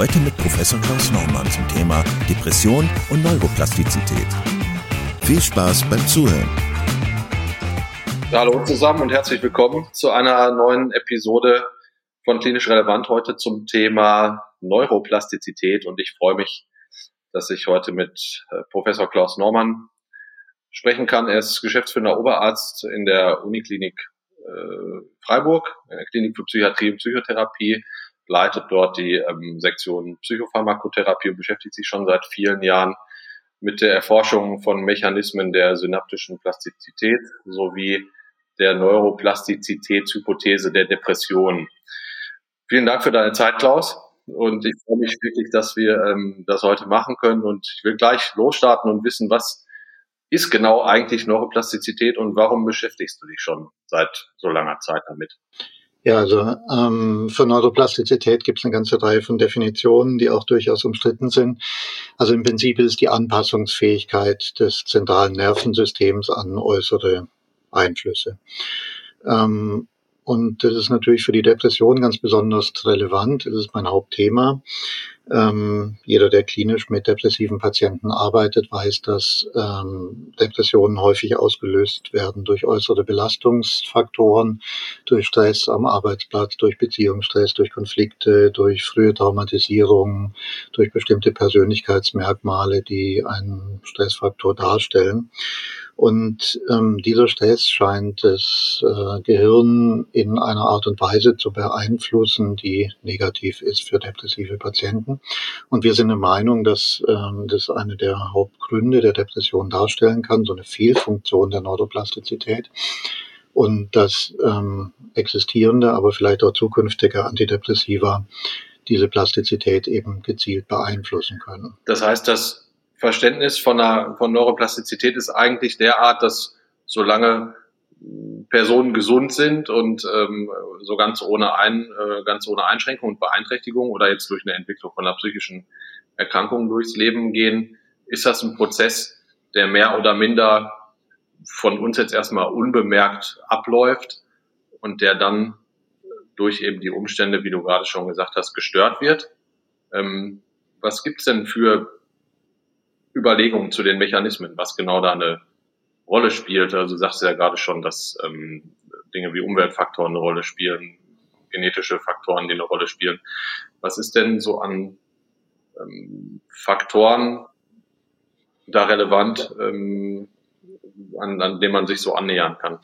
Heute mit Professor Klaus Naumann zum Thema Depression und Neuroplastizität. Viel Spaß beim Zuhören. Hallo zusammen und herzlich willkommen zu einer neuen Episode von Klinisch Relevant heute zum Thema Neuroplastizität und ich freue mich, dass ich heute mit äh, Professor Klaus Normann sprechen kann. Er ist geschäftsführender Oberarzt in der Uniklinik äh, Freiburg, in der Klinik für Psychiatrie und Psychotherapie leitet dort die ähm, Sektion Psychopharmakotherapie und beschäftigt sich schon seit vielen Jahren mit der Erforschung von Mechanismen der synaptischen Plastizität sowie der Neuroplastizitätshypothese der Depression. Vielen Dank für deine Zeit, Klaus. Und ich freue mich wirklich, dass wir ähm, das heute machen können. Und ich will gleich losstarten und wissen, was ist genau eigentlich Neuroplastizität und warum beschäftigst du dich schon seit so langer Zeit damit? Ja, also ähm, für Neuroplastizität gibt es eine ganze Reihe von Definitionen, die auch durchaus umstritten sind. Also im Prinzip ist die Anpassungsfähigkeit des zentralen Nervensystems an äußere Einflüsse. Ähm, und das ist natürlich für die Depression ganz besonders relevant. Das ist mein Hauptthema. Ähm, jeder, der klinisch mit depressiven Patienten arbeitet, weiß, dass ähm, Depressionen häufig ausgelöst werden durch äußere Belastungsfaktoren, durch Stress am Arbeitsplatz, durch Beziehungsstress, durch Konflikte, durch frühe Traumatisierung, durch bestimmte Persönlichkeitsmerkmale, die einen Stressfaktor darstellen. Und ähm, dieser Stress scheint das äh, Gehirn in einer Art und Weise zu beeinflussen, die negativ ist für depressive Patienten. Und wir sind der Meinung, dass ähm, das eine der Hauptgründe der Depression darstellen kann, so eine Fehlfunktion der Neuroplastizität. Und dass ähm, existierende, aber vielleicht auch zukünftige Antidepressiva diese Plastizität eben gezielt beeinflussen können. Das heißt, dass Verständnis von, einer, von Neuroplastizität ist eigentlich derart, dass solange Personen gesund sind und ähm, so ganz ohne, ein, äh, ganz ohne Einschränkung und Beeinträchtigung oder jetzt durch eine Entwicklung von einer psychischen Erkrankung durchs Leben gehen, ist das ein Prozess, der mehr oder minder von uns jetzt erstmal unbemerkt abläuft und der dann durch eben die Umstände, wie du gerade schon gesagt hast, gestört wird. Ähm, was gibt's denn für Überlegungen zu den Mechanismen, was genau da eine Rolle spielt. Also du sagst ja gerade schon, dass ähm, Dinge wie Umweltfaktoren eine Rolle spielen, genetische Faktoren, die eine Rolle spielen. Was ist denn so an ähm, Faktoren da relevant, ähm, an, an dem man sich so annähern kann?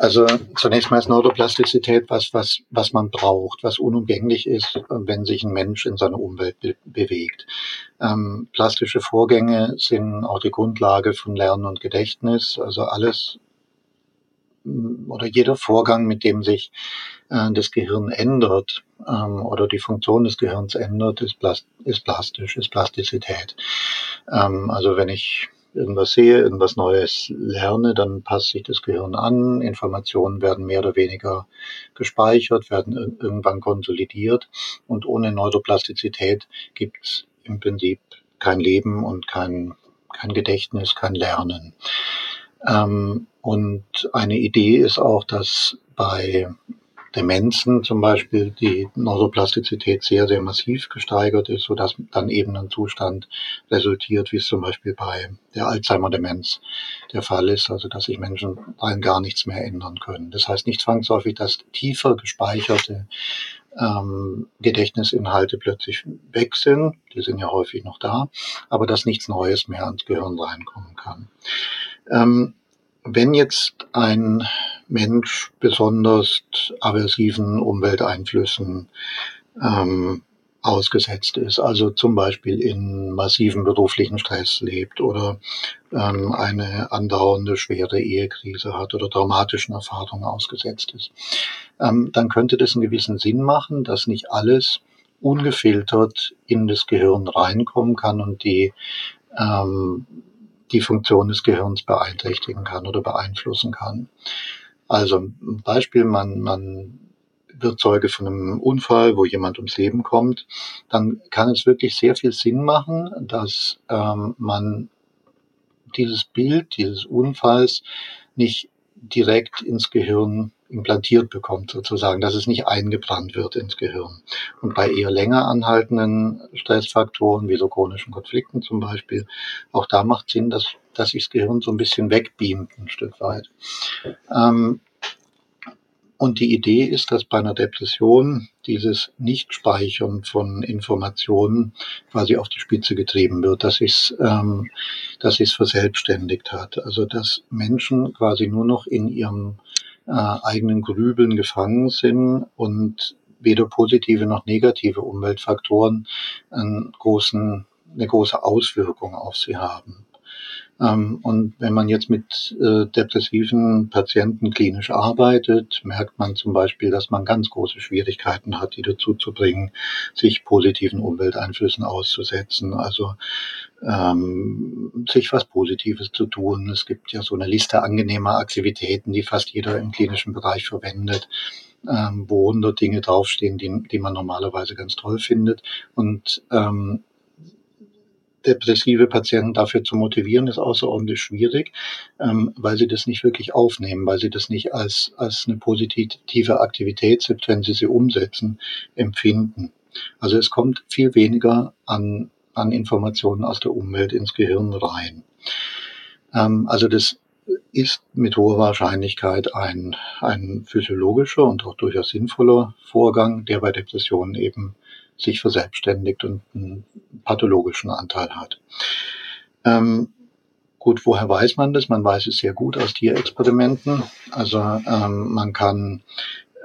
Also zunächst mal ist Neuroplastizität was, was, was man braucht, was unumgänglich ist, wenn sich ein Mensch in seiner Umwelt be bewegt. Ähm, plastische Vorgänge sind auch die Grundlage von Lernen und Gedächtnis. Also alles mm, oder jeder Vorgang, mit dem sich äh, das Gehirn ändert ähm, oder die Funktion des Gehirns ändert, ist, plast ist plastisch, ist Plastizität. Ähm, also wenn ich irgendwas sehe, irgendwas Neues lerne, dann passt sich das Gehirn an. Informationen werden mehr oder weniger gespeichert, werden irgendwann konsolidiert. Und ohne Neuroplastizität gibt es im Prinzip kein Leben und kein, kein Gedächtnis, kein Lernen. Ähm, und eine Idee ist auch, dass bei Demenzen zum Beispiel die Neuroplastizität sehr, sehr massiv gesteigert ist, sodass dann eben ein Zustand resultiert, wie es zum Beispiel bei der Alzheimer-Demenz der Fall ist, also dass sich Menschen rein gar nichts mehr ändern können. Das heißt nicht zwangsläufig, dass tiefer gespeicherte ähm, Gedächtnisinhalte plötzlich weg sind, die sind ja häufig noch da, aber dass nichts Neues mehr ans Gehirn reinkommen kann. Ähm, wenn jetzt ein Mensch besonders aversiven Umwelteinflüssen ähm, ausgesetzt ist, also zum Beispiel in massiven beruflichen Stress lebt oder ähm, eine andauernde schwere Ehekrise hat oder traumatischen Erfahrungen ausgesetzt ist, ähm, dann könnte das einen gewissen Sinn machen, dass nicht alles ungefiltert in das Gehirn reinkommen kann und die, ähm, die Funktion des Gehirns beeinträchtigen kann oder beeinflussen kann. Also ein Beispiel, man, man wird Zeuge von einem Unfall, wo jemand ums Leben kommt, dann kann es wirklich sehr viel Sinn machen, dass ähm, man dieses Bild dieses Unfalls nicht direkt ins Gehirn implantiert bekommt, sozusagen, dass es nicht eingebrannt wird ins Gehirn. Und bei eher länger anhaltenden Stressfaktoren, wie so chronischen Konflikten zum Beispiel, auch da macht Sinn, dass, dass sich das Gehirn so ein bisschen wegbeamt ein Stück weit. Ähm, und die Idee ist, dass bei einer Depression dieses Nichtspeichern von Informationen quasi auf die Spitze getrieben wird, dass es ähm, dass es verselbstständigt hat. Also dass Menschen quasi nur noch in ihrem äh, eigenen Grübeln gefangen sind und weder positive noch negative Umweltfaktoren einen großen, eine große Auswirkung auf sie haben. Ähm, und wenn man jetzt mit äh, depressiven Patienten klinisch arbeitet, merkt man zum Beispiel, dass man ganz große Schwierigkeiten hat, die dazu zu bringen, sich positiven Umwelteinflüssen auszusetzen. Also ähm, sich was Positives zu tun. Es gibt ja so eine Liste angenehmer Aktivitäten, die fast jeder im klinischen Bereich verwendet ähm, wo hundert Dinge draufstehen, die, die man normalerweise ganz toll findet. Und ähm, depressive Patienten dafür zu motivieren, ist außerordentlich schwierig, ähm, weil sie das nicht wirklich aufnehmen, weil sie das nicht als, als eine positive Aktivität, selbst wenn sie sie umsetzen, empfinden. Also es kommt viel weniger an, an Informationen aus der Umwelt ins Gehirn rein. Ähm, also das ist mit hoher Wahrscheinlichkeit ein, ein physiologischer und auch durchaus sinnvoller Vorgang, der bei Depressionen eben sich verselbstständigt und einen pathologischen Anteil hat. Ähm, gut, woher weiß man das? Man weiß es sehr gut aus Tierexperimenten. Also ähm, man kann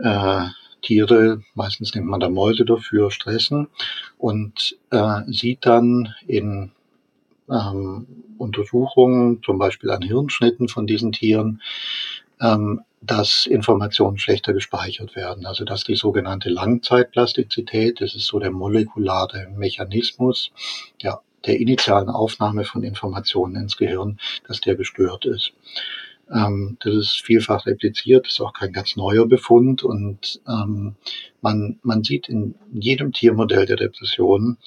äh, Tiere, meistens nimmt man da Mäuse dafür, stressen und äh, sieht dann in ähm, Untersuchungen, zum Beispiel an Hirnschnitten von diesen Tieren, ähm, dass Informationen schlechter gespeichert werden. Also dass die sogenannte Langzeitplastizität, das ist so der molekulare Mechanismus der, der initialen Aufnahme von Informationen ins Gehirn, dass der gestört ist. Ähm, das ist vielfach repliziert, ist auch kein ganz neuer Befund und ähm, man, man sieht in jedem Tiermodell der Depression,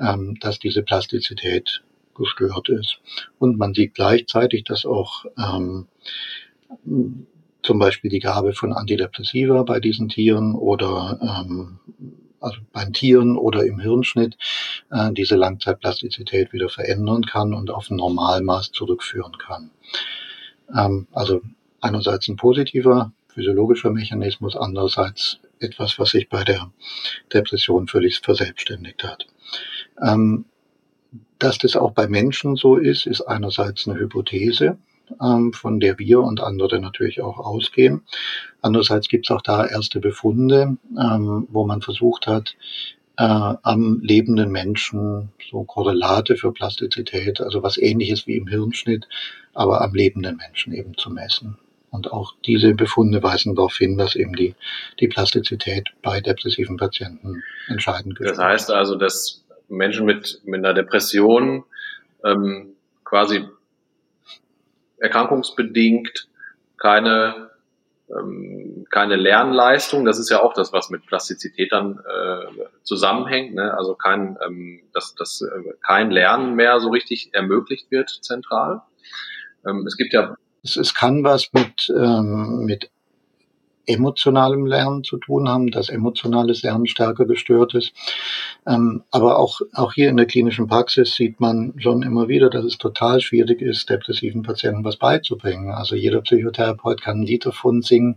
ähm, dass diese Plastizität gestört ist. Und man sieht gleichzeitig, dass auch ähm, zum Beispiel die Gabe von Antidepressiva bei diesen Tieren oder ähm, also beim Tieren oder im Hirnschnitt äh, diese Langzeitplastizität wieder verändern kann und auf ein Normalmaß zurückführen kann. Ähm, also einerseits ein positiver physiologischer Mechanismus, andererseits etwas, was sich bei der Depression völlig verselbstständigt hat. Ähm, dass das auch bei Menschen so ist, ist einerseits eine Hypothese, von der wir und andere natürlich auch ausgehen. Andererseits gibt es auch da erste Befunde, ähm, wo man versucht hat, äh, am lebenden Menschen so Korrelate für Plastizität, also was ähnliches wie im Hirnschnitt, aber am lebenden Menschen eben zu messen. Und auch diese Befunde weisen darauf hin, dass eben die, die Plastizität bei depressiven Patienten entscheidend ist. Das heißt also, dass Menschen mit, mit einer Depression ähm, quasi erkrankungsbedingt keine ähm, keine Lernleistung. Das ist ja auch das, was mit Plastizität dann äh, zusammenhängt. Ne? Also kein, ähm, dass, dass äh, kein Lernen mehr so richtig ermöglicht wird zentral. Ähm, es gibt ja es, es kann was mit, ähm, mit emotionalem Lernen zu tun haben, dass emotionales Lernen stärker gestört ist. Ähm, aber auch, auch hier in der klinischen Praxis sieht man schon immer wieder, dass es total schwierig ist, depressiven Patienten was beizubringen. Also jeder Psychotherapeut kann ein Lied davon singen,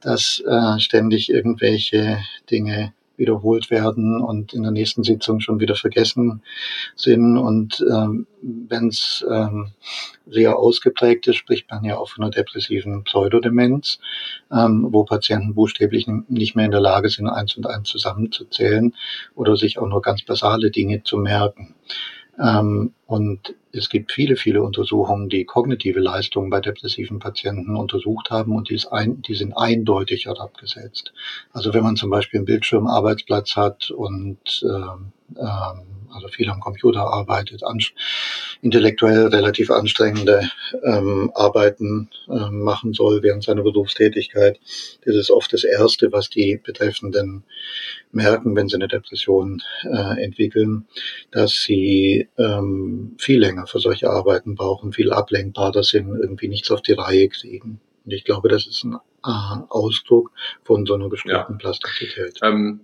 dass äh, ständig irgendwelche Dinge wiederholt werden und in der nächsten Sitzung schon wieder vergessen sind. Und ähm, wenn es ähm, sehr ausgeprägt ist, spricht man ja auch von einer depressiven Pseudodemenz, ähm, wo Patienten buchstäblich nicht mehr in der Lage sind, eins und eins zusammenzuzählen oder sich auch nur ganz basale Dinge zu merken. Ähm, und es gibt viele, viele Untersuchungen, die kognitive Leistungen bei depressiven Patienten untersucht haben und die, ein, die sind eindeutig herabgesetzt. Also wenn man zum Beispiel einen Bildschirmarbeitsplatz hat und ähm, ähm, also viel am Computer arbeitet, intellektuell relativ anstrengende ähm, Arbeiten äh, machen soll während seiner Berufstätigkeit. Das ist oft das Erste, was die Betreffenden merken, wenn sie eine Depression äh, entwickeln, dass sie ähm, viel länger für solche Arbeiten brauchen, viel ablenkbarer sind, irgendwie nichts auf die Reihe kriegen. Und ich glaube, das ist ein Ausdruck von so einer gestörten ja. Plastizität. Ähm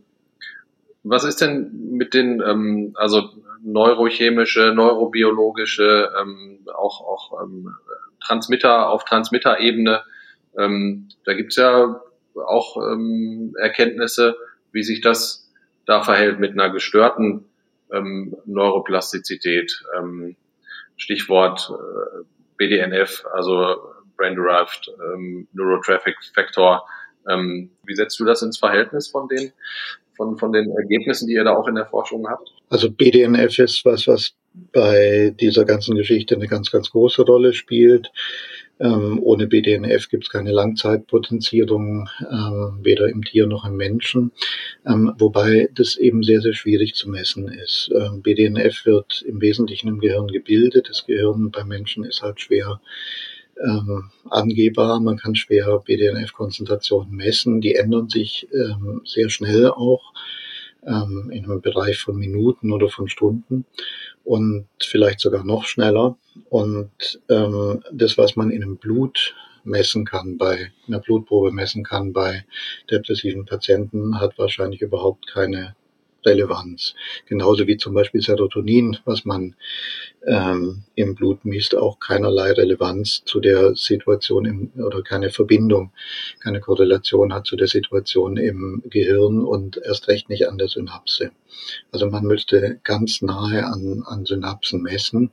was ist denn mit den, ähm, also neurochemische, neurobiologische, ähm, auch, auch ähm, Transmitter auf Transmitterebene? Ähm, da gibt's ja auch ähm, Erkenntnisse, wie sich das da verhält mit einer gestörten ähm, Neuroplastizität. Ähm, Stichwort äh, BDNF, also Brain Derived ähm, Neurotraffic Factor. Ähm, wie setzt du das ins Verhältnis von den von, von den Ergebnissen, die ihr da auch in der Forschung habt? Also BDNF ist was, was bei dieser ganzen Geschichte eine ganz, ganz große Rolle spielt. Ähm, ohne BDNF gibt es keine Langzeitpotenzierung, ähm, weder im Tier noch im Menschen, ähm, wobei das eben sehr, sehr schwierig zu messen ist. Ähm, BDNF wird im Wesentlichen im Gehirn gebildet. Das Gehirn beim Menschen ist halt schwer ähm, angehbar. Man kann schwer BDNF-Konzentrationen messen. Die ändern sich ähm, sehr schnell auch in einem Bereich von Minuten oder von Stunden und vielleicht sogar noch schneller. Und ähm, das, was man in einem Blut messen kann, bei einer Blutprobe messen kann bei depressiven Patienten, hat wahrscheinlich überhaupt keine Relevanz. Genauso wie zum Beispiel Serotonin, was man ähm, im Blut misst, auch keinerlei Relevanz zu der Situation im, oder keine Verbindung, keine Korrelation hat zu der Situation im Gehirn und erst recht nicht an der Synapse. Also man müsste ganz nahe an, an Synapsen messen.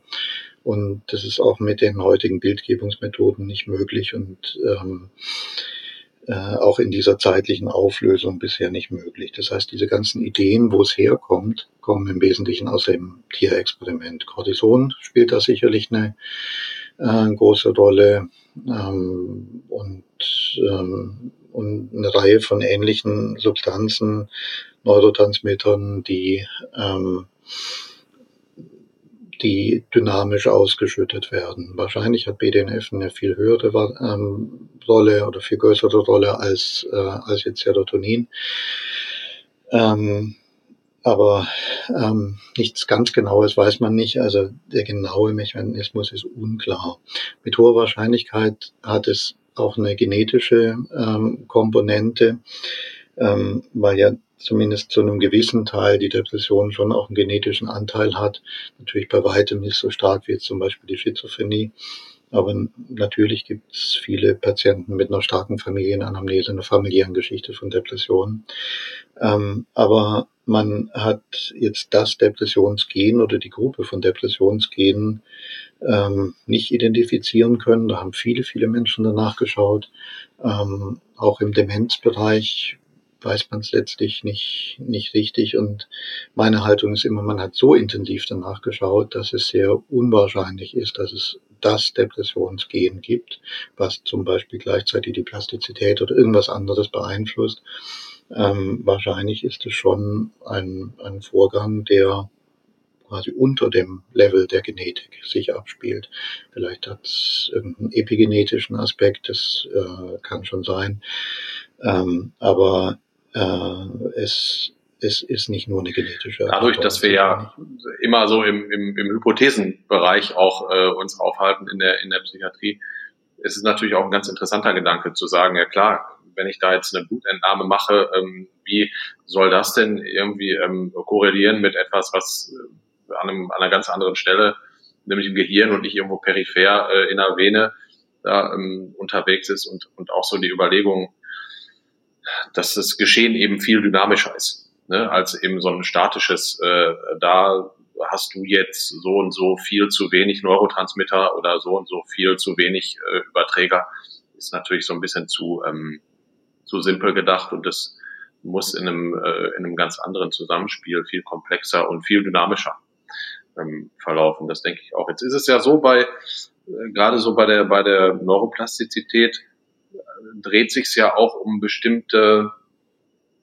Und das ist auch mit den heutigen Bildgebungsmethoden nicht möglich. Und ähm, äh, auch in dieser zeitlichen Auflösung bisher nicht möglich. Das heißt, diese ganzen Ideen, wo es herkommt, kommen im Wesentlichen aus dem Tierexperiment. Cortison spielt da sicherlich eine äh, große Rolle ähm, und, ähm, und eine Reihe von ähnlichen Substanzen, Neurotransmittern, die ähm, die dynamisch ausgeschüttet werden. Wahrscheinlich hat BDNF eine viel höhere ähm, Rolle oder viel größere Rolle als, äh, als jetzt Serotonin. Ähm, aber ähm, nichts ganz Genaues weiß man nicht. Also der genaue Mechanismus ist unklar. Mit hoher Wahrscheinlichkeit hat es auch eine genetische ähm, Komponente, ähm, weil ja zumindest zu einem gewissen Teil die Depression schon auch einen genetischen Anteil hat. Natürlich bei weitem nicht so stark wie jetzt zum Beispiel die Schizophrenie. Aber natürlich gibt es viele Patienten mit einer starken Familienanamnese, einer familiären Geschichte von Depressionen. Ähm, aber man hat jetzt das Depressionsgen oder die Gruppe von Depressionsgenen ähm, nicht identifizieren können. Da haben viele, viele Menschen danach geschaut. Ähm, auch im Demenzbereich weiß man es letztlich nicht, nicht richtig. Und meine Haltung ist immer, man hat so intensiv danach geschaut, dass es sehr unwahrscheinlich ist, dass es das Depressionsgen gibt, was zum Beispiel gleichzeitig die Plastizität oder irgendwas anderes beeinflusst. Ähm, wahrscheinlich ist es schon ein, ein Vorgang, der quasi unter dem Level der Genetik sich abspielt. Vielleicht hat es irgendeinen epigenetischen Aspekt, das äh, kann schon sein. Ähm, aber es, es ist nicht nur eine genetische. Dadurch, dass wir ja immer so im, im, im Hypothesenbereich auch äh, uns aufhalten in der, in der Psychiatrie, ist es natürlich auch ein ganz interessanter Gedanke zu sagen, ja klar, wenn ich da jetzt eine Blutentnahme mache, ähm, wie soll das denn irgendwie ähm, korrelieren mit etwas, was äh, an, einem, an einer ganz anderen Stelle, nämlich im Gehirn und nicht irgendwo peripher äh, in der Vene da ähm, unterwegs ist und, und auch so die Überlegung, dass das Geschehen eben viel dynamischer ist, ne, als eben so ein statisches, äh, da hast du jetzt so und so viel zu wenig Neurotransmitter oder so und so viel zu wenig äh, Überträger, ist natürlich so ein bisschen zu, ähm, zu simpel gedacht und das muss in einem, äh, in einem ganz anderen Zusammenspiel viel komplexer und viel dynamischer ähm, verlaufen. Das denke ich auch. Jetzt ist es ja so bei, äh, gerade so bei der, bei der Neuroplastizität, dreht sich ja auch um bestimmte,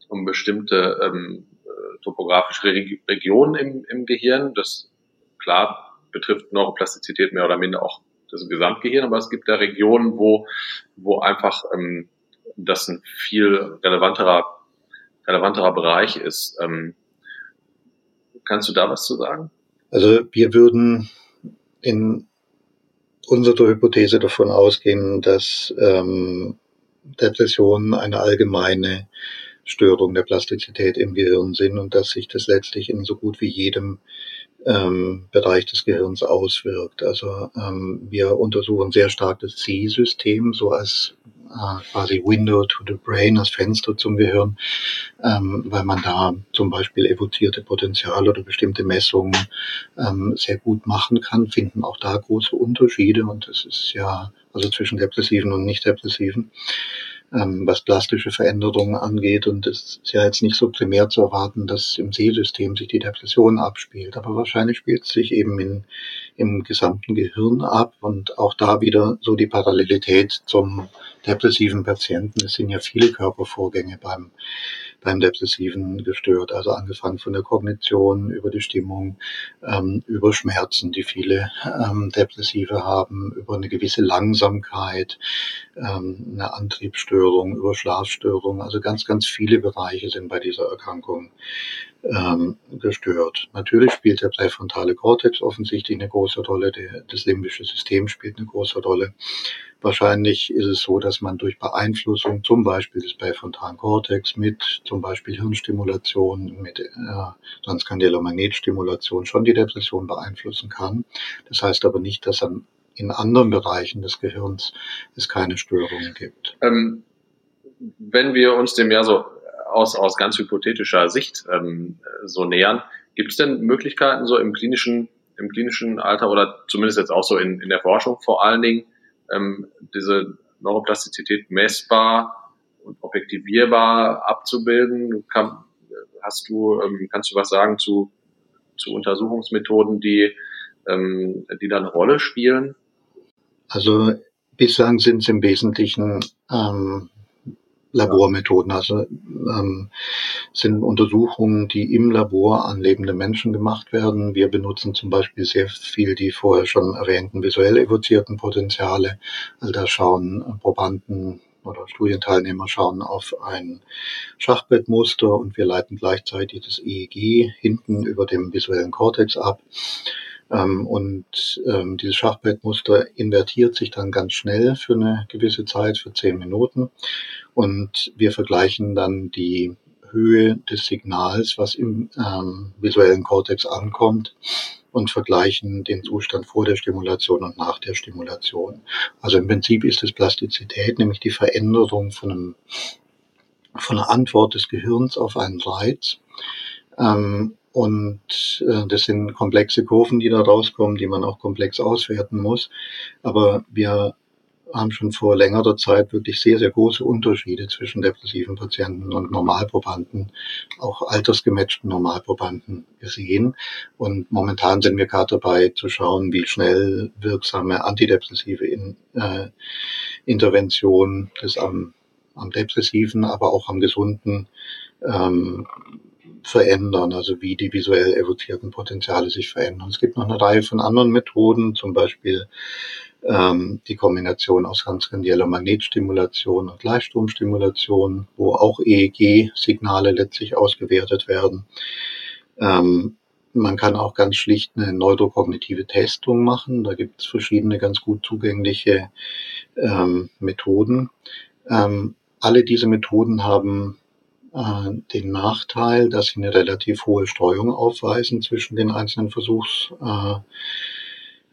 um bestimmte ähm, äh, topografische Regionen im, im Gehirn. Das klar betrifft Neuroplastizität mehr oder minder auch das Gesamtgehirn, aber es gibt da Regionen, wo, wo einfach ähm, das ein viel relevanterer, relevanterer Bereich ist. Ähm, kannst du da was zu sagen? Also wir würden in unserer Hypothese davon ausgehen, dass ähm, Depressionen eine allgemeine Störung der Plastizität im Gehirn sind und dass sich das letztlich in so gut wie jedem ähm, Bereich des Gehirns auswirkt. Also ähm, wir untersuchen sehr stark das C-System, so als äh, quasi Window to the Brain, das Fenster zum Gehirn, ähm, weil man da zum Beispiel evozierte Potenziale oder bestimmte Messungen ähm, sehr gut machen kann, finden auch da große Unterschiede und das ist ja also zwischen depressiven und nicht depressiven ähm, was plastische Veränderungen angeht. Und es ist ja jetzt nicht so primär zu erwarten, dass im Sehsystem sich die Depression abspielt. Aber wahrscheinlich spielt es sich eben in, im gesamten Gehirn ab und auch da wieder so die Parallelität zum depressiven Patienten. Es sind ja viele Körpervorgänge beim beim Depressiven gestört. Also angefangen von der Kognition über die Stimmung, ähm, über Schmerzen, die viele ähm, Depressive haben, über eine gewisse Langsamkeit, ähm, eine Antriebsstörung, über Schlafstörungen. Also ganz, ganz viele Bereiche sind bei dieser Erkrankung ähm, gestört. Natürlich spielt der präfrontale Kortex offensichtlich eine große Rolle, der, das limbische System spielt eine große Rolle. Wahrscheinlich ist es so, dass man durch Beeinflussung zum Beispiel des präfrontalen Kortex mit zum Beispiel Hirnstimulation, mit äh, transkandeller Magnetstimulation schon die Depression beeinflussen kann. Das heißt aber nicht, dass an, in anderen Bereichen des Gehirns es keine Störungen gibt. Ähm, wenn wir uns dem ja so aus, aus ganz hypothetischer Sicht ähm, so nähern, gibt es denn Möglichkeiten so im klinischen, im klinischen Alter oder zumindest jetzt auch so in, in der Forschung vor allen Dingen, ähm, diese Neuroplastizität messbar und objektivierbar abzubilden. Kann, hast du, ähm, kannst du was sagen zu, zu Untersuchungsmethoden, die, ähm, die da eine Rolle spielen? Also bislang sind es im Wesentlichen ähm, Labormethoden. Also ähm, sind Untersuchungen, die im Labor an lebende Menschen gemacht werden. Wir benutzen zum Beispiel sehr viel die vorher schon erwähnten visuell evozierten Potenziale. Also da schauen Probanden oder Studienteilnehmer schauen auf ein Schachbrettmuster und wir leiten gleichzeitig das EEG hinten über dem visuellen Kortex ab. Ähm, und ähm, dieses Schachbrettmuster invertiert sich dann ganz schnell für eine gewisse Zeit, für zehn Minuten. Und wir vergleichen dann die Höhe des Signals, was im ähm, visuellen Kortex ankommt, und vergleichen den Zustand vor der Stimulation und nach der Stimulation. Also im Prinzip ist es Plastizität, nämlich die Veränderung von, einem, von einer Antwort des Gehirns auf einen Reiz. Ähm, und äh, das sind komplexe Kurven, die da rauskommen, die man auch komplex auswerten muss. Aber wir haben schon vor längerer Zeit wirklich sehr, sehr große Unterschiede zwischen depressiven Patienten und Normalprobanden, auch altersgematchten Normalprobanden gesehen. Und momentan sind wir gerade dabei zu schauen, wie schnell wirksame antidepressive in, äh, Intervention das am, am depressiven, aber auch am gesunden ähm, verändern, also wie die visuell evozierten Potenziale sich verändern. Es gibt noch eine Reihe von anderen Methoden, zum Beispiel ähm, die Kombination aus transkandieller Magnetstimulation und Gleichstromstimulation, wo auch EEG-Signale letztlich ausgewertet werden. Ähm, man kann auch ganz schlicht eine neurokognitive Testung machen. Da gibt es verschiedene ganz gut zugängliche ähm, Methoden. Ähm, alle diese Methoden haben äh, den Nachteil, dass sie eine relativ hohe Streuung aufweisen zwischen den einzelnen Versuchs äh,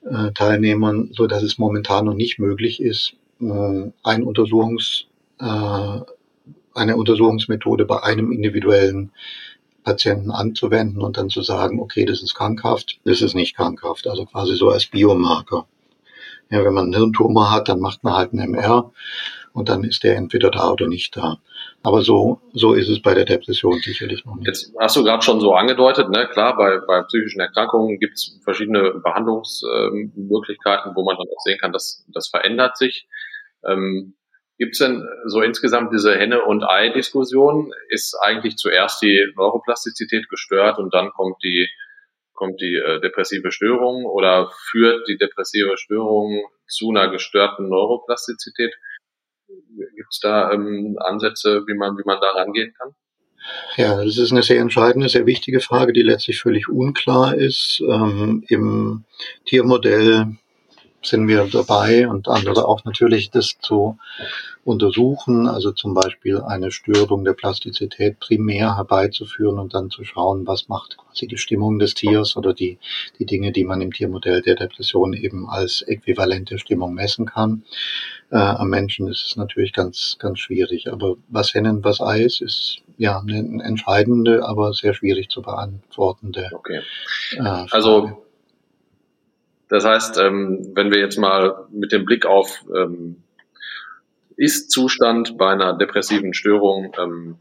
äh, Teilnehmern, so dass es momentan noch nicht möglich ist, äh, ein Untersuchungs, äh, eine Untersuchungsmethode bei einem individuellen Patienten anzuwenden und dann zu sagen, okay, das ist krankhaft, das ist nicht krankhaft, also quasi so als Biomarker. Ja, wenn man einen Hirntumor hat, dann macht man halt einen MR und dann ist der entweder da oder nicht da. Aber so, so ist es bei der Depression sicherlich noch nicht. Jetzt hast du gerade schon so angedeutet, ne? klar, bei, bei psychischen Erkrankungen gibt es verschiedene Behandlungsmöglichkeiten, wo man dann auch sehen kann, dass das verändert sich. Ähm, Gibt es denn so insgesamt diese Henne- und Ei-Diskussion? Ist eigentlich zuerst die Neuroplastizität gestört und dann kommt die, kommt die äh, depressive Störung oder führt die depressive Störung zu einer gestörten Neuroplastizität? Gibt es da ähm, Ansätze, wie man, wie man da rangehen kann? Ja, das ist eine sehr entscheidende, sehr wichtige Frage, die letztlich völlig unklar ist. Ähm, Im Tiermodell sind wir dabei und andere auch natürlich das zu untersuchen, also zum Beispiel eine Störung der Plastizität primär herbeizuführen und dann zu schauen, was macht quasi die Stimmung des Tiers oder die, die Dinge, die man im Tiermodell der Depression eben als äquivalente Stimmung messen kann. Äh, am Menschen ist es natürlich ganz, ganz schwierig. Aber was Hennen, was Eis ist ja eine entscheidende, aber sehr schwierig zu beantwortende. Okay. Äh, also das heißt, ähm, wenn wir jetzt mal mit dem Blick auf ähm, Ist-Zustand bei einer depressiven Störung, ähm,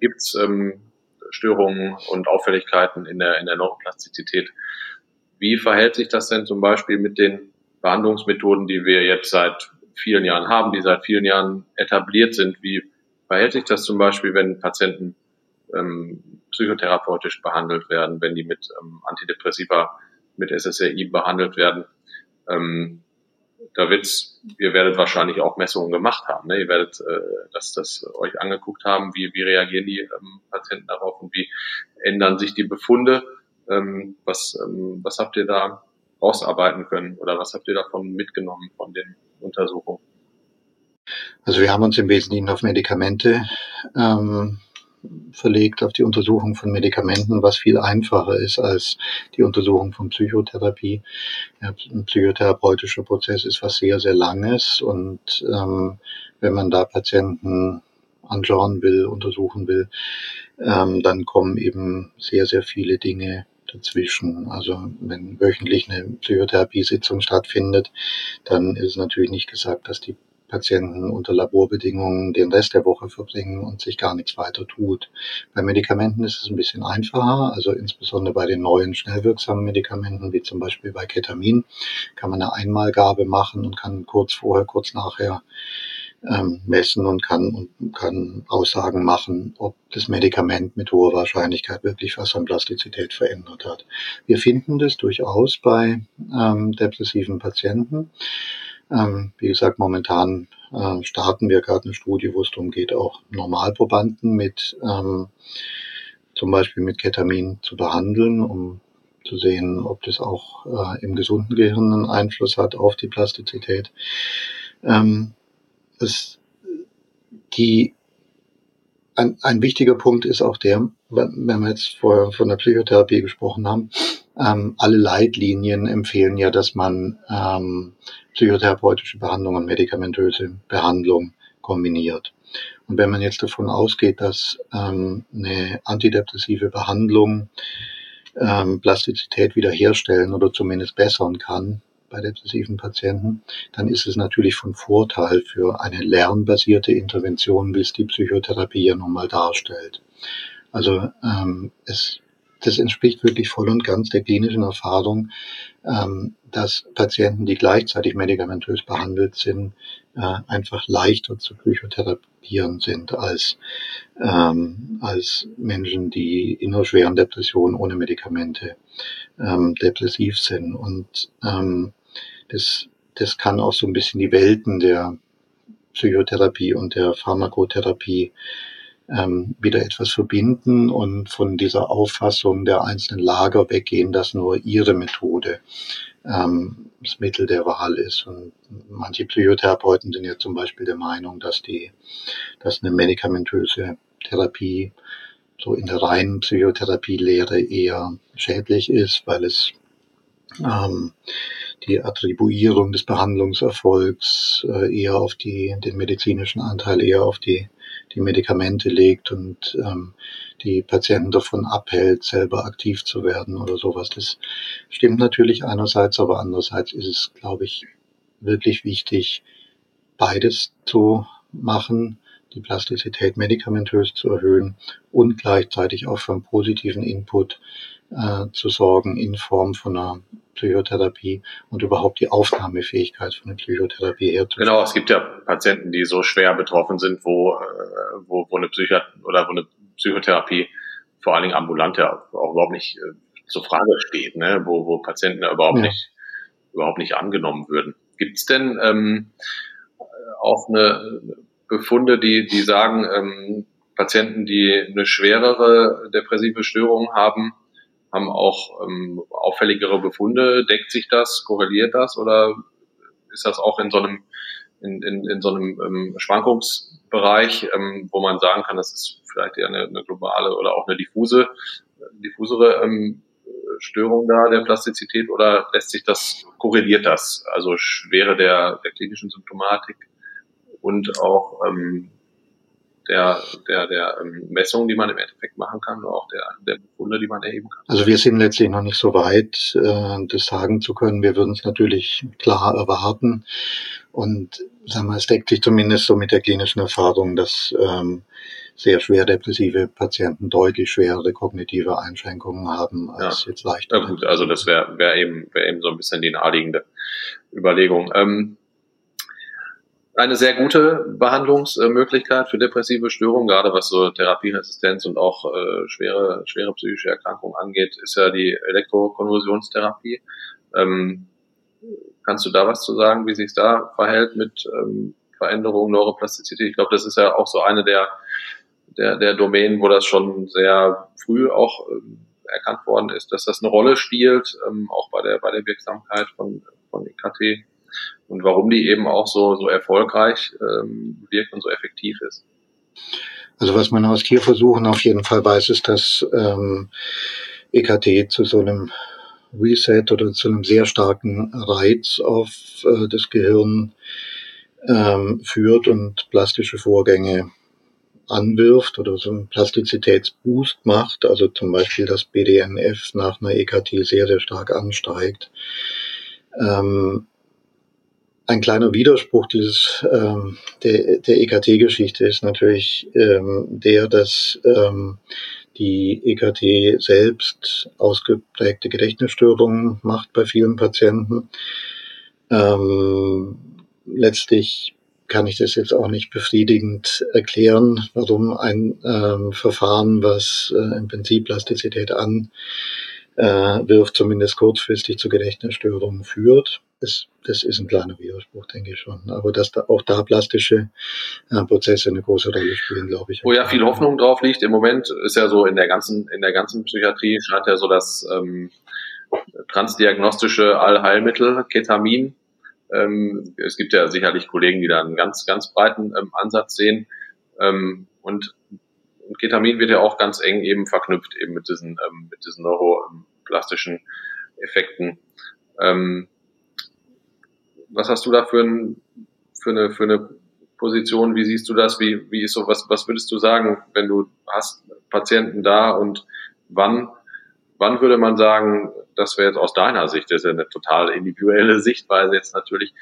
gibt es ähm, Störungen und Auffälligkeiten in der, in der Neuroplastizität. Wie verhält sich das denn zum Beispiel mit den Behandlungsmethoden, die wir jetzt seit vielen Jahren haben, die seit vielen Jahren etabliert sind? Wie verhält sich das zum Beispiel, wenn Patienten ähm, psychotherapeutisch behandelt werden, wenn die mit ähm, Antidepressiva mit SSRI behandelt werden. Ähm, da wird's, ihr werdet wahrscheinlich auch Messungen gemacht haben. Ne? Ihr werdet äh, das, das euch angeguckt haben, wie, wie reagieren die ähm, Patienten darauf und wie ändern sich die Befunde. Ähm, was, ähm, was habt ihr da rausarbeiten können oder was habt ihr davon mitgenommen von den Untersuchungen? Also wir haben uns im Wesentlichen auf Medikamente ähm, verlegt auf die Untersuchung von Medikamenten, was viel einfacher ist als die Untersuchung von Psychotherapie. Ein psychotherapeutischer Prozess ist was sehr, sehr Langes und ähm, wenn man da Patienten anschauen will, untersuchen will, ähm, dann kommen eben sehr, sehr viele Dinge dazwischen. Also wenn wöchentlich eine Psychotherapiesitzung stattfindet, dann ist natürlich nicht gesagt, dass die Patienten unter Laborbedingungen den Rest der Woche verbringen und sich gar nichts weiter tut. Bei Medikamenten ist es ein bisschen einfacher, also insbesondere bei den neuen schnell wirksamen Medikamenten, wie zum Beispiel bei Ketamin, kann man eine Einmalgabe machen und kann kurz vorher, kurz nachher ähm, messen und kann, und kann Aussagen machen, ob das Medikament mit hoher Wahrscheinlichkeit wirklich was an Plastizität verändert hat. Wir finden das durchaus bei ähm, depressiven Patienten. Ähm, wie gesagt, momentan äh, starten wir gerade eine Studie, wo es darum geht, auch Normalprobanden mit ähm, zum Beispiel mit Ketamin zu behandeln, um zu sehen, ob das auch äh, im gesunden Gehirn einen Einfluss hat auf die Plastizität. Ähm, es, die, ein, ein wichtiger Punkt ist auch der, wenn wir jetzt vorher von der Psychotherapie gesprochen haben, ähm, alle Leitlinien empfehlen ja, dass man ähm, psychotherapeutische Behandlung und medikamentöse Behandlung kombiniert. Und wenn man jetzt davon ausgeht, dass ähm, eine antidepressive Behandlung ähm, Plastizität wiederherstellen oder zumindest bessern kann bei depressiven Patienten, dann ist es natürlich von Vorteil für eine lernbasierte Intervention, wie es die Psychotherapie ja nun mal darstellt. Also ähm, es das entspricht wirklich voll und ganz der klinischen Erfahrung, ähm, dass Patienten, die gleichzeitig medikamentös behandelt sind, äh, einfach leichter zu psychotherapieren sind als, ähm, als Menschen, die in einer schweren Depression ohne Medikamente ähm, depressiv sind. Und ähm, das, das kann auch so ein bisschen die Welten der Psychotherapie und der Pharmakotherapie ähm, wieder etwas verbinden und von dieser Auffassung der einzelnen Lager weggehen, dass nur ihre Methode ähm, das Mittel der Wahl ist. Und manche Psychotherapeuten sind ja zum Beispiel der Meinung, dass die, dass eine medikamentöse Therapie so in der reinen Psychotherapielehre eher schädlich ist, weil es ähm, die Attribuierung des Behandlungserfolgs äh, eher auf die, den medizinischen Anteil eher auf die die Medikamente legt und ähm, die Patienten davon abhält, selber aktiv zu werden oder sowas. Das stimmt natürlich einerseits, aber andererseits ist es, glaube ich, wirklich wichtig, beides zu machen, die Plastizität medikamentös zu erhöhen und gleichzeitig auch für einen positiven Input äh, zu sorgen in Form von einer Psychotherapie und überhaupt die Aufnahmefähigkeit von der Psychotherapie herzustellen. Genau, es gibt ja Patienten, die so schwer betroffen sind, wo, äh, wo, wo eine Psychi oder wo eine Psychotherapie vor allen Dingen ambulant ja auch überhaupt nicht äh, zur Frage steht, ne? wo, wo Patienten ja überhaupt ja. nicht überhaupt nicht angenommen würden. Gibt es denn ähm, auch eine Befunde, die, die sagen, ähm, Patienten, die eine schwerere depressive Störung haben, haben auch ähm, auffälligere Befunde. Deckt sich das, korreliert das oder ist das auch in so einem in, in, in so einem ähm, Schwankungsbereich, ähm, wo man sagen kann, das ist vielleicht eher eine, eine globale oder auch eine diffuse, diffusere ähm, Störung da der Plastizität oder lässt sich das, korreliert das? Also Schwere der, der klinischen Symptomatik und auch ähm, der, der, der ähm, Messungen, die man im Endeffekt machen kann, oder auch der, der Befunde, die man erheben kann. Also wir sind letztlich noch nicht so weit, äh, das sagen zu können. Wir würden es natürlich klar erwarten. Und sagen wir, es deckt sich zumindest so mit der klinischen Erfahrung, dass ähm, sehr schwer depressive Patienten deutlich schwerere kognitive Einschränkungen haben als ja. jetzt leicht. Ja gut, also das wäre wär eben, wär eben so ein bisschen die naheliegende Überlegung. Ähm, eine sehr gute Behandlungsmöglichkeit für depressive Störungen, gerade was so Therapieresistenz und auch äh, schwere, schwere psychische Erkrankungen angeht, ist ja die Elektrokonversionstherapie. Ähm, kannst du da was zu sagen, wie sich da verhält mit ähm, Veränderungen, Neuroplastizität? Ich glaube, das ist ja auch so eine der, der, der Domänen, wo das schon sehr früh auch ähm, erkannt worden ist, dass das eine Rolle spielt, ähm, auch bei der, bei der Wirksamkeit von, von EKT und warum die eben auch so, so erfolgreich ähm, wirkt und so effektiv ist. Also was man aus Tierversuchen auf jeden Fall weiß, ist, dass ähm, EKT zu so einem Reset oder zu einem sehr starken Reiz auf äh, das Gehirn ähm, führt und plastische Vorgänge anwirft oder so einen Plastizitätsboost macht, also zum Beispiel das BDNF nach einer EKT sehr, sehr stark ansteigt. Ähm, ein kleiner Widerspruch dieses ähm, der, der EKT-Geschichte ist natürlich ähm, der, dass ähm, die EKT selbst ausgeprägte Gedächtnisstörungen macht bei vielen Patienten. Ähm, letztlich kann ich das jetzt auch nicht befriedigend erklären, warum ein ähm, Verfahren, was äh, im Prinzip Plastizität an äh, wirft, zumindest kurzfristig zu Gedächtnisstörungen führt. Das, das ist ein kleiner Widerspruch, denke ich schon. Aber dass da auch da plastische äh, Prozesse eine große Rolle spielen, glaube ich. Wo ja viel Hoffnung drauf liegt im Moment, ist ja so in der ganzen, in der ganzen Psychiatrie scheint ja so das ähm, transdiagnostische Allheilmittel, Ketamin. Ähm, es gibt ja sicherlich Kollegen, die da einen ganz, ganz breiten ähm, Ansatz sehen. Ähm, und und Ketamin wird ja auch ganz eng eben verknüpft eben mit diesen, ähm, mit diesen neuroplastischen Effekten. Ähm, was hast du da für, ein, für, eine, für eine Position? Wie siehst du das? Wie, wie ist so, was, was würdest du sagen, wenn du hast Patienten da und wann, wann würde man sagen, das wäre jetzt aus deiner Sicht, das ist ja eine total individuelle Sichtweise jetzt natürlich,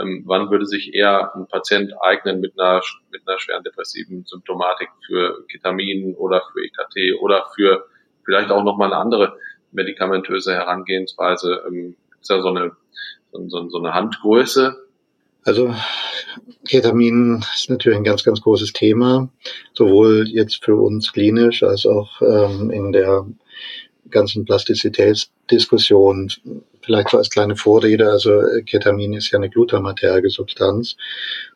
ähm, wann würde sich eher ein Patient eignen mit einer, mit einer schweren depressiven Symptomatik für Ketamin oder für EKT oder für vielleicht auch nochmal eine andere medikamentöse Herangehensweise? Ähm, ist da so eine, so, so eine Handgröße? Also Ketamin ist natürlich ein ganz, ganz großes Thema, sowohl jetzt für uns klinisch als auch ähm, in der ganzen Plastizitätsdiskussion vielleicht so als kleine Vorrede, also äh, Ketamin ist ja eine glutamaterge Substanz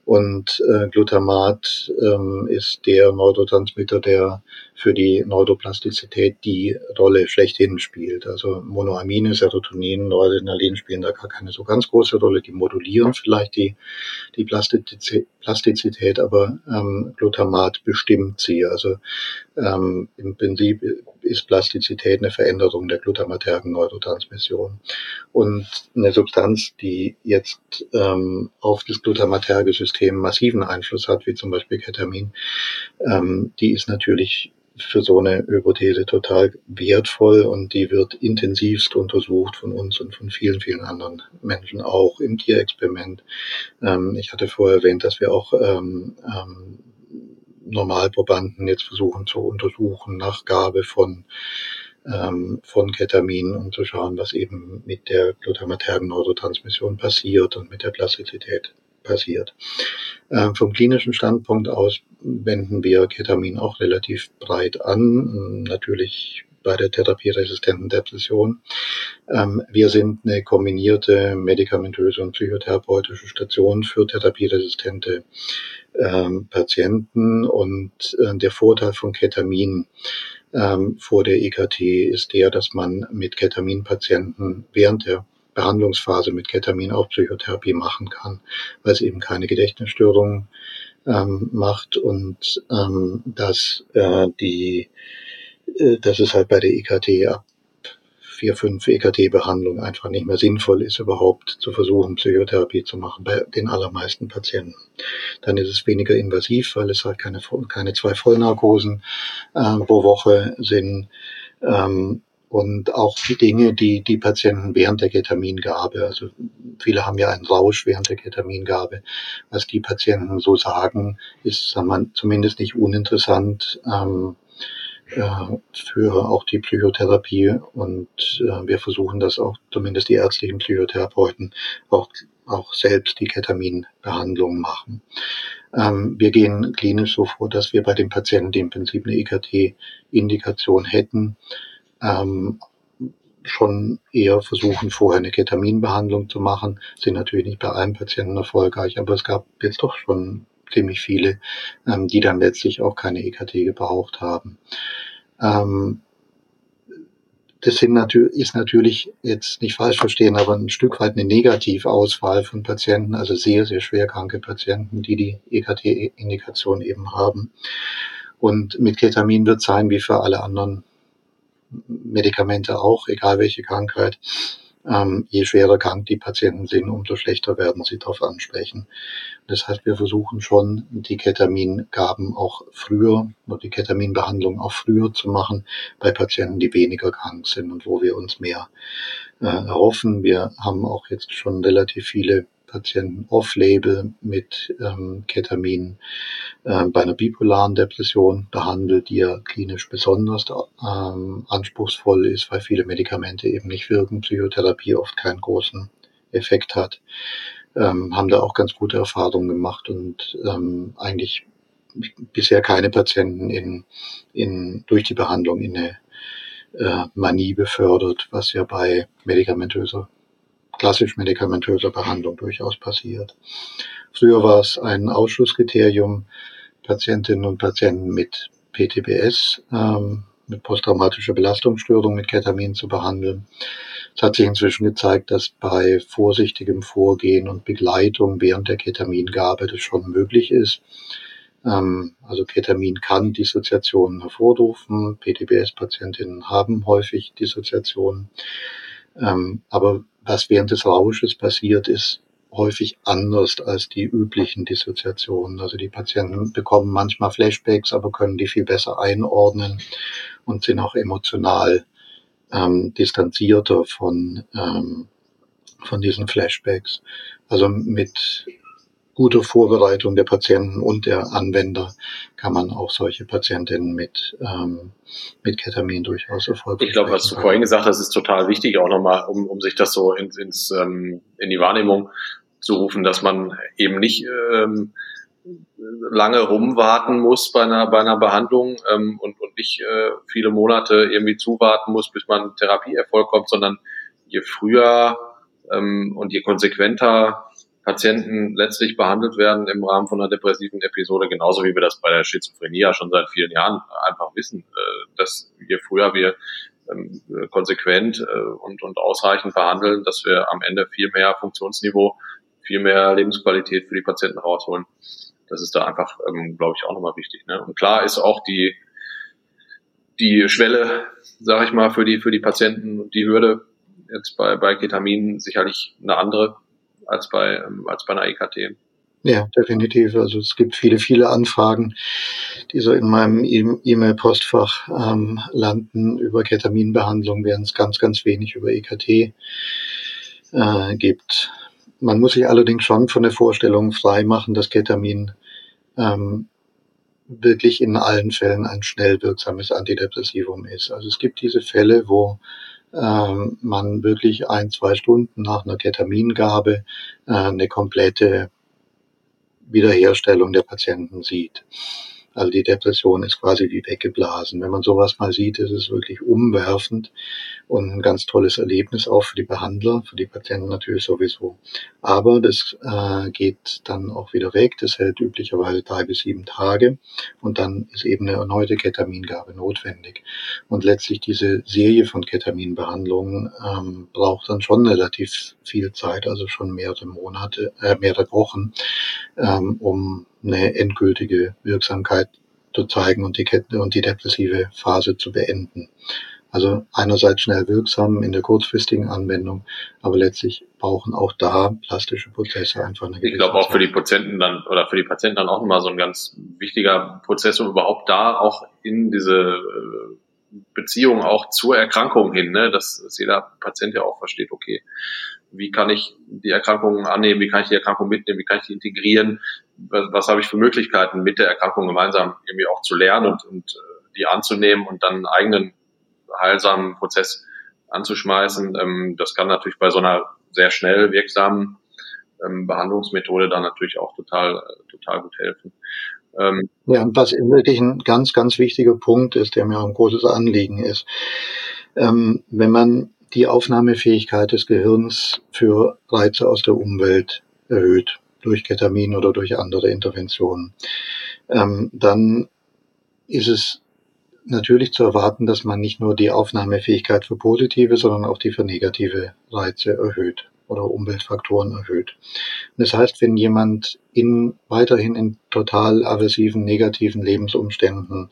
und äh, Glutamat ähm, ist der Neurotransmitter, der für die Neuroplastizität die Rolle schlechthin spielt. Also Monoamine, Serotonin, Noradrenalin spielen da gar keine so ganz große Rolle. Die modulieren vielleicht die, die Plastizität, Plastizität aber ähm, Glutamat bestimmt sie. Also ähm, im Prinzip ist Plastizität eine Veränderung der glutamatergen Neurotransmission. Und eine Substanz, die jetzt ähm, auf das glutamaterge System massiven Einfluss hat, wie zum Beispiel Ketamin, ähm, die ist natürlich für so eine Hypothese total wertvoll und die wird intensivst untersucht von uns und von vielen, vielen anderen Menschen auch im Tierexperiment. Ähm, ich hatte vorher erwähnt, dass wir auch ähm, ähm, Normalprobanden jetzt versuchen zu untersuchen nach Gabe von ähm, von Ketamin, um zu schauen, was eben mit der glutamatergen Neurotransmission passiert und mit der Plastizität passiert. Ähm, vom klinischen Standpunkt aus wenden wir Ketamin auch relativ breit an, natürlich bei der therapieresistenten Depression. Ähm, wir sind eine kombinierte medikamentöse und psychotherapeutische Station für therapieresistente ähm, Patienten und äh, der Vorteil von Ketamin ähm, vor der EKT ist der, dass man mit Ketaminpatienten während der Behandlungsphase mit Ketamin auch Psychotherapie machen kann, weil es eben keine Gedächtnisstörungen ähm, macht und ähm, dass äh, die äh, dass es halt bei der EKT ab vier, fünf EKT-Behandlungen einfach nicht mehr sinnvoll ist, überhaupt zu versuchen, Psychotherapie zu machen bei den allermeisten Patienten. Dann ist es weniger invasiv, weil es halt keine, keine zwei Vollnarkosen äh, pro Woche sind. Ähm, und auch die Dinge, die die Patienten während der Ketamingabe, also viele haben ja einen Rausch während der Ketamingabe, was die Patienten so sagen, ist sagen wir, zumindest nicht uninteressant. Ähm, äh, für auch die Psychotherapie und äh, wir versuchen das auch, zumindest die ärztlichen Psychotherapeuten, auch, auch selbst die Ketaminbehandlung machen. Ähm, wir gehen klinisch so vor, dass wir bei den Patienten, die im Prinzip eine EKT-Indikation hätten, ähm, schon eher versuchen, vorher eine Ketaminbehandlung zu machen. Sind natürlich nicht bei allen Patienten erfolgreich, aber es gab jetzt doch schon ziemlich viele, ähm, die dann letztlich auch keine EKT gebraucht haben. Ähm, das sind natürlich, ist natürlich jetzt nicht falsch verstehen, aber ein Stück weit eine Negativauswahl von Patienten, also sehr, sehr schwer kranke Patienten, die die EKT-Indikation eben haben. Und mit Ketamin wird sein wie für alle anderen Medikamente auch, egal welche Krankheit, ähm, je schwerer krank die Patienten sind, umso schlechter werden sie darauf ansprechen. Das heißt, wir versuchen schon, die Ketamingaben auch früher oder die Ketaminbehandlung auch früher zu machen bei Patienten, die weniger krank sind und wo wir uns mehr äh, erhoffen. Wir haben auch jetzt schon relativ viele Patienten off-label mit ähm, Ketamin äh, bei einer bipolaren Depression behandelt, die ja klinisch besonders ähm, anspruchsvoll ist, weil viele Medikamente eben nicht wirken, Psychotherapie oft keinen großen Effekt hat. Ähm, haben da auch ganz gute Erfahrungen gemacht und ähm, eigentlich bisher keine Patienten in, in, durch die Behandlung in eine äh, Manie befördert, was ja bei medikamentöser klassisch medikamentöser Behandlung durchaus passiert. Früher war es ein Ausschlusskriterium, Patientinnen und Patienten mit PTBS, ähm, mit posttraumatischer Belastungsstörung mit Ketamin zu behandeln. Es hat sich inzwischen gezeigt, dass bei vorsichtigem Vorgehen und Begleitung während der Ketamingabe das schon möglich ist. Ähm, also Ketamin kann Dissoziationen hervorrufen. PTBS-Patientinnen haben häufig Dissoziationen. Ähm, aber was während des Rausches passiert, ist häufig anders als die üblichen Dissoziationen. Also die Patienten bekommen manchmal Flashbacks, aber können die viel besser einordnen und sind auch emotional ähm, distanzierter von, ähm, von diesen Flashbacks. Also mit guter Vorbereitung der Patienten und der Anwender kann man auch solche Patientinnen mit, ähm, mit Ketamin durchaus erfolgreich. Ich glaube, was du vorhin gesagt hast, ist total wichtig, auch nochmal, um, um sich das so ins, ins, ähm, in die Wahrnehmung zu rufen, dass man eben nicht ähm, lange rumwarten muss bei einer, bei einer Behandlung ähm, und, und nicht äh, viele Monate irgendwie zuwarten muss, bis man Therapieerfolg kommt, sondern je früher ähm, und je konsequenter Patienten letztlich behandelt werden im Rahmen von einer depressiven Episode, genauso wie wir das bei der Schizophrenie ja schon seit vielen Jahren einfach wissen, äh, dass je früher wir ähm, konsequent äh, und, und ausreichend behandeln, dass wir am Ende viel mehr Funktionsniveau, viel mehr Lebensqualität für die Patienten rausholen. Das ist da einfach, ähm, glaube ich, auch nochmal wichtig. Ne? Und klar ist auch die, die Schwelle, sage ich mal, für die, für die Patienten die Hürde jetzt bei, bei Ketamin sicherlich eine andere als bei, ähm, als bei einer EKT. Ja, definitiv. Also es gibt viele, viele Anfragen, die so in meinem e- E-Mail-Postfach ähm, landen über Ketaminbehandlung, während es ganz, ganz wenig über EKT äh, gibt. Man muss sich allerdings schon von der Vorstellung frei machen, dass Ketamin ähm, wirklich in allen Fällen ein schnell wirksames Antidepressivum ist. Also es gibt diese Fälle, wo ähm, man wirklich ein, zwei Stunden nach einer Ketamingabe äh, eine komplette Wiederherstellung der Patienten sieht. Also die Depression ist quasi wie weggeblasen. Wenn man sowas mal sieht, ist es wirklich umwerfend und ein ganz tolles Erlebnis auch für die Behandler, für die Patienten natürlich sowieso. Aber das äh, geht dann auch wieder weg. Das hält üblicherweise drei bis sieben Tage und dann ist eben eine erneute Ketamingabe notwendig. Und letztlich diese Serie von Ketaminbehandlungen ähm, braucht dann schon relativ viel Zeit, also schon mehrere Monate, äh, mehrere Wochen, ähm, um eine endgültige Wirksamkeit zu zeigen und die, Kette und die depressive Phase zu beenden. Also einerseits schnell wirksam in der kurzfristigen Anwendung, aber letztlich brauchen auch da plastische Prozesse einfach eine Ich glaube auch für die Patienten dann oder für die Patienten dann auch immer so ein ganz wichtiger Prozess, um überhaupt da auch in diese äh, Beziehung auch zur Erkrankung hin, ne, dass, dass jeder Patient ja auch versteht, okay, wie kann ich die Erkrankung annehmen, wie kann ich die Erkrankung mitnehmen, wie kann ich die integrieren, was, was habe ich für Möglichkeiten, mit der Erkrankung gemeinsam irgendwie auch zu lernen und, und äh, die anzunehmen und dann einen eigenen heilsamen Prozess anzuschmeißen. Ähm, das kann natürlich bei so einer sehr schnell wirksamen ähm, Behandlungsmethode dann natürlich auch total, äh, total gut helfen. Ähm, ja, und was wirklich ein ganz, ganz wichtiger Punkt ist, der mir auch ein großes Anliegen ist, ähm, wenn man die Aufnahmefähigkeit des Gehirns für Reize aus der Umwelt erhöht, durch Ketamin oder durch andere Interventionen, ähm, dann ist es natürlich zu erwarten, dass man nicht nur die Aufnahmefähigkeit für positive, sondern auch die für negative Reize erhöht oder Umweltfaktoren erhöht. das heißt, wenn jemand in, weiterhin in total aversiven, negativen Lebensumständen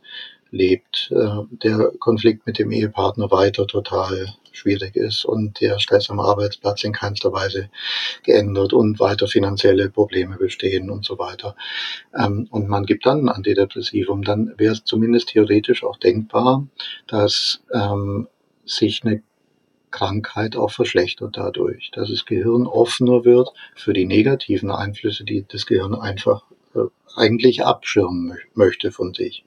lebt, äh, der Konflikt mit dem Ehepartner weiter total schwierig ist und der Stress am Arbeitsplatz in keinster Weise geändert und weiter finanzielle Probleme bestehen und so weiter. Ähm, und man gibt dann ein Antidepressivum, dann wäre es zumindest theoretisch auch denkbar, dass ähm, sich eine Krankheit auch verschlechtert dadurch, dass das Gehirn offener wird für die negativen Einflüsse, die das Gehirn einfach äh, eigentlich abschirmen möchte von sich.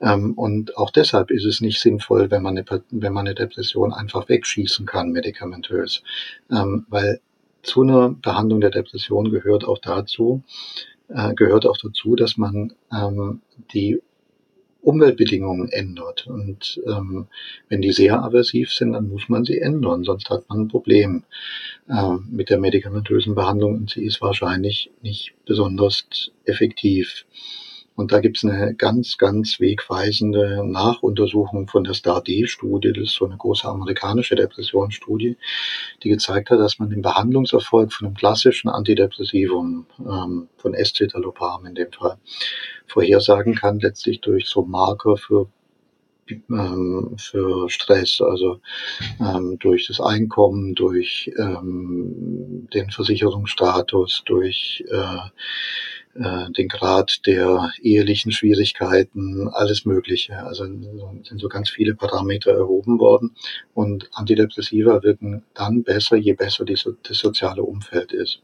Ähm, und auch deshalb ist es nicht sinnvoll, wenn man eine, wenn man eine Depression einfach wegschießen kann, medikamentös. Ähm, weil zu einer Behandlung der Depression gehört auch dazu, äh, gehört auch dazu, dass man ähm, die Umweltbedingungen ändert. Und ähm, wenn die sehr aversiv sind, dann muss man sie ändern, sonst hat man ein Problem äh, mit der medikamentösen Behandlung und sie ist wahrscheinlich nicht besonders effektiv. Und da gibt es eine ganz, ganz wegweisende Nachuntersuchung von der STAR-D-Studie, das ist so eine große amerikanische Depressionsstudie, die gezeigt hat, dass man den Behandlungserfolg von einem klassischen Antidepressivum, ähm, von Escitalopam in dem Fall, vorhersagen kann, letztlich durch so Marker für ähm, für Stress, also ähm, durch das Einkommen, durch ähm, den Versicherungsstatus, durch äh, äh, den Grad der ehelichen Schwierigkeiten, alles Mögliche. Also sind so ganz viele Parameter erhoben worden und Antidepressiva wirken dann besser, je besser die, das soziale Umfeld ist.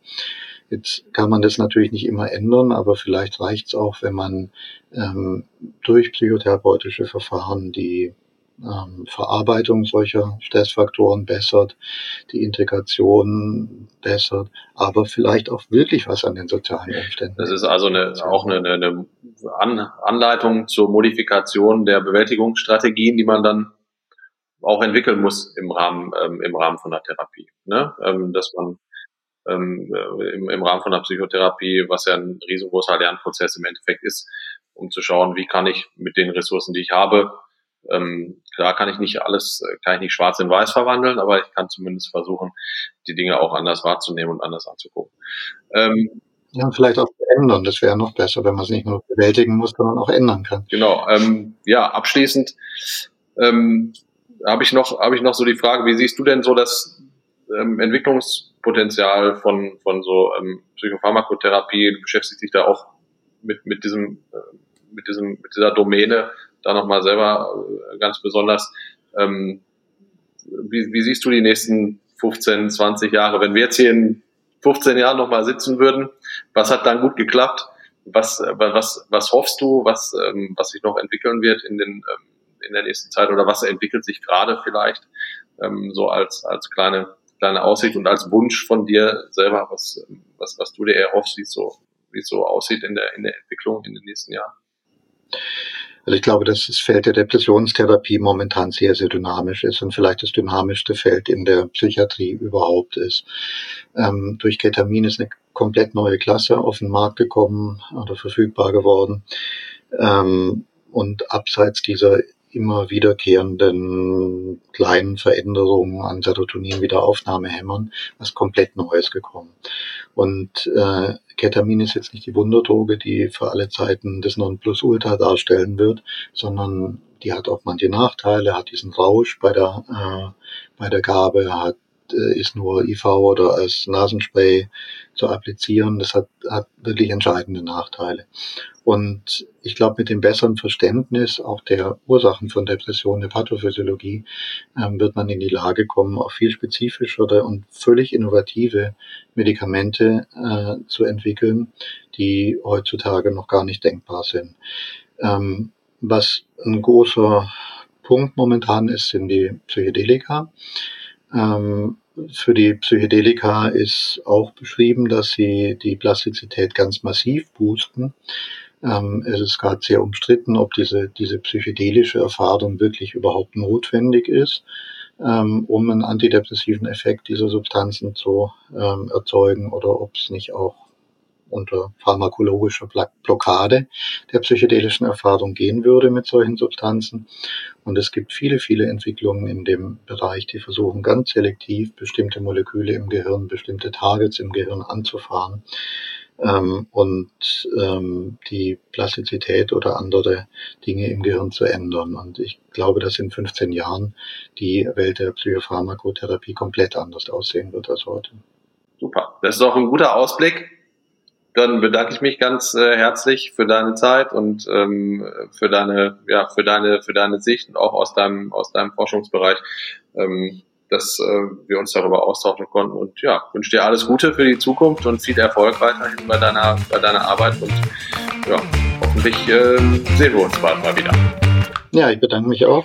Jetzt kann man das natürlich nicht immer ändern, aber vielleicht reicht es auch, wenn man ähm, durch psychotherapeutische Verfahren die ähm, Verarbeitung solcher Stressfaktoren bessert, die Integration bessert, aber vielleicht auch wirklich was an den sozialen Umständen. Das ist also eine, auch eine, eine Anleitung zur Modifikation der Bewältigungsstrategien, die man dann auch entwickeln muss im Rahmen, ähm, im Rahmen von der Therapie. Ne? Ähm, dass man ähm, im, im Rahmen von der Psychotherapie, was ja ein riesengroßer Lernprozess im Endeffekt ist, um zu schauen, wie kann ich mit den Ressourcen, die ich habe, ähm, klar kann ich nicht alles, äh, kann ich nicht schwarz in weiß verwandeln, aber ich kann zumindest versuchen, die Dinge auch anders wahrzunehmen und anders anzugucken. Ähm, ja, vielleicht auch ändern. Das wäre noch besser, wenn man es nicht nur bewältigen muss, sondern auch ändern kann. Genau. Ähm, ja, abschließend ähm, habe ich noch habe ich noch so die Frage: Wie siehst du denn so das ähm, Entwicklungspotenzial von von so ähm, Psychopharmakotherapie? Du beschäftigst dich da auch mit mit diesem äh, mit diesem mit dieser Domäne da nochmal selber äh, ganz besonders. Ähm, wie, wie siehst du die nächsten 15, 20 Jahre? Wenn wir jetzt hier in 15 Jahren nochmal sitzen würden, was hat dann gut geklappt? was, was, was hoffst du, was, ähm, was sich noch entwickeln wird in den, ähm, in der nächsten Zeit oder was entwickelt sich gerade vielleicht ähm, so als, als kleine, kleine Aussicht und als Wunsch von dir selber, was, was, was du dir erhoffst, wie es so, wie es so aussieht in der, in der Entwicklung in den nächsten Jahren? Also ich glaube, dass das Feld der Depressionstherapie momentan sehr, sehr dynamisch ist und vielleicht das dynamischste Feld in der Psychiatrie überhaupt ist. Ähm, durch Ketamin ist eine komplett neue Klasse auf den Markt gekommen oder verfügbar geworden. Ähm, und abseits dieser immer wiederkehrenden kleinen Veränderungen an Serotonin-Wiederaufnahmehämmern was komplett Neues gekommen. Und äh, Ketamin ist jetzt nicht die Wunderdroge, die für alle Zeiten das Nonplusultra darstellen wird, sondern die hat auch manche Nachteile, hat diesen Rausch bei der, äh, bei der Gabe, hat ist nur IV oder als Nasenspray zu applizieren. Das hat, hat wirklich entscheidende Nachteile. Und ich glaube, mit dem besseren Verständnis auch der Ursachen von Depressionen, der Pathophysiologie, ähm, wird man in die Lage kommen, auch viel spezifischere und völlig innovative Medikamente äh, zu entwickeln, die heutzutage noch gar nicht denkbar sind. Ähm, was ein großer Punkt momentan ist, sind die Psychedelika. Ähm, für die Psychedelika ist auch beschrieben, dass sie die Plastizität ganz massiv boosten. Ähm, es ist gerade sehr umstritten, ob diese, diese psychedelische Erfahrung wirklich überhaupt notwendig ist, ähm, um einen antidepressiven Effekt dieser Substanzen zu ähm, erzeugen oder ob es nicht auch unter pharmakologischer Blockade der psychedelischen Erfahrung gehen würde mit solchen Substanzen. Und es gibt viele, viele Entwicklungen in dem Bereich, die versuchen ganz selektiv bestimmte Moleküle im Gehirn, bestimmte Targets im Gehirn anzufahren ähm, und ähm, die Plastizität oder andere Dinge im Gehirn zu ändern. Und ich glaube, dass in 15 Jahren die Welt der Psychopharmakotherapie komplett anders aussehen wird als heute. Super. Das ist auch ein guter Ausblick dann bedanke ich mich ganz äh, herzlich für deine Zeit und ähm, für deine, ja, für deine, für deine Sicht und auch aus deinem, aus deinem Forschungsbereich, ähm, dass äh, wir uns darüber austauschen konnten. Und ja, wünsche dir alles Gute für die Zukunft und viel Erfolg weiterhin bei deiner, bei deiner Arbeit und ja, hoffentlich äh, sehen wir uns bald mal wieder. Ja, ich bedanke mich auch.